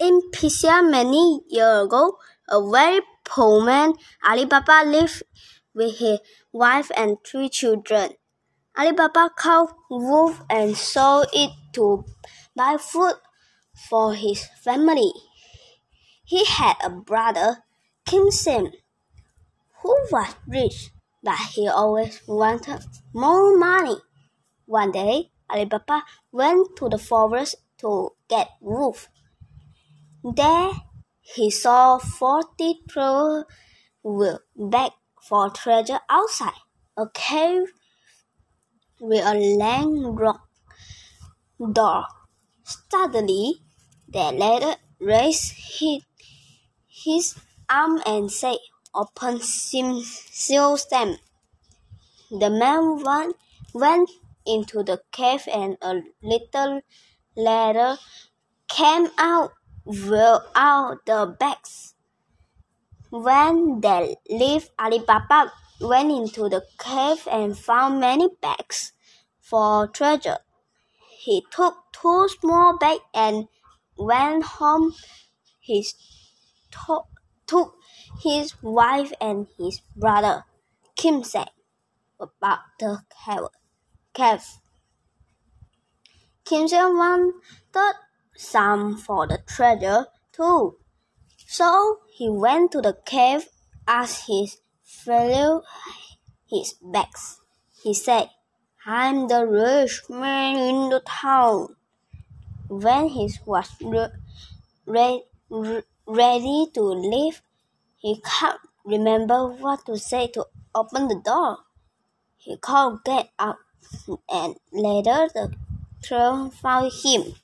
In Persia many years ago, a very poor man, Alibaba, lived with his wife and three children. Alibaba caught wolf and sold it to buy food for his family. He had a brother, Cassim, who was rich, but he always wanted more money. One day, Alibaba went to the forest to get wolf. There he saw forty will beg for treasure outside a cave with a long rock door. Suddenly, the latter raised his, his arm and said, Open seal them. The man went, went into the cave and a little later came out out the bags. When they left, Alibaba went into the cave and found many bags for treasure. He took two small bags and went home. He to- took his wife and his brother Cassim about the cave. cave. Cassim wanted some for the treasure too. So he went to the cave, asked his fellow his bags. He said, I'm the rich man in the town. When he was re- re- re- ready to leave, he can't remember what to say to open the door. He called Get up, and later the throne found him.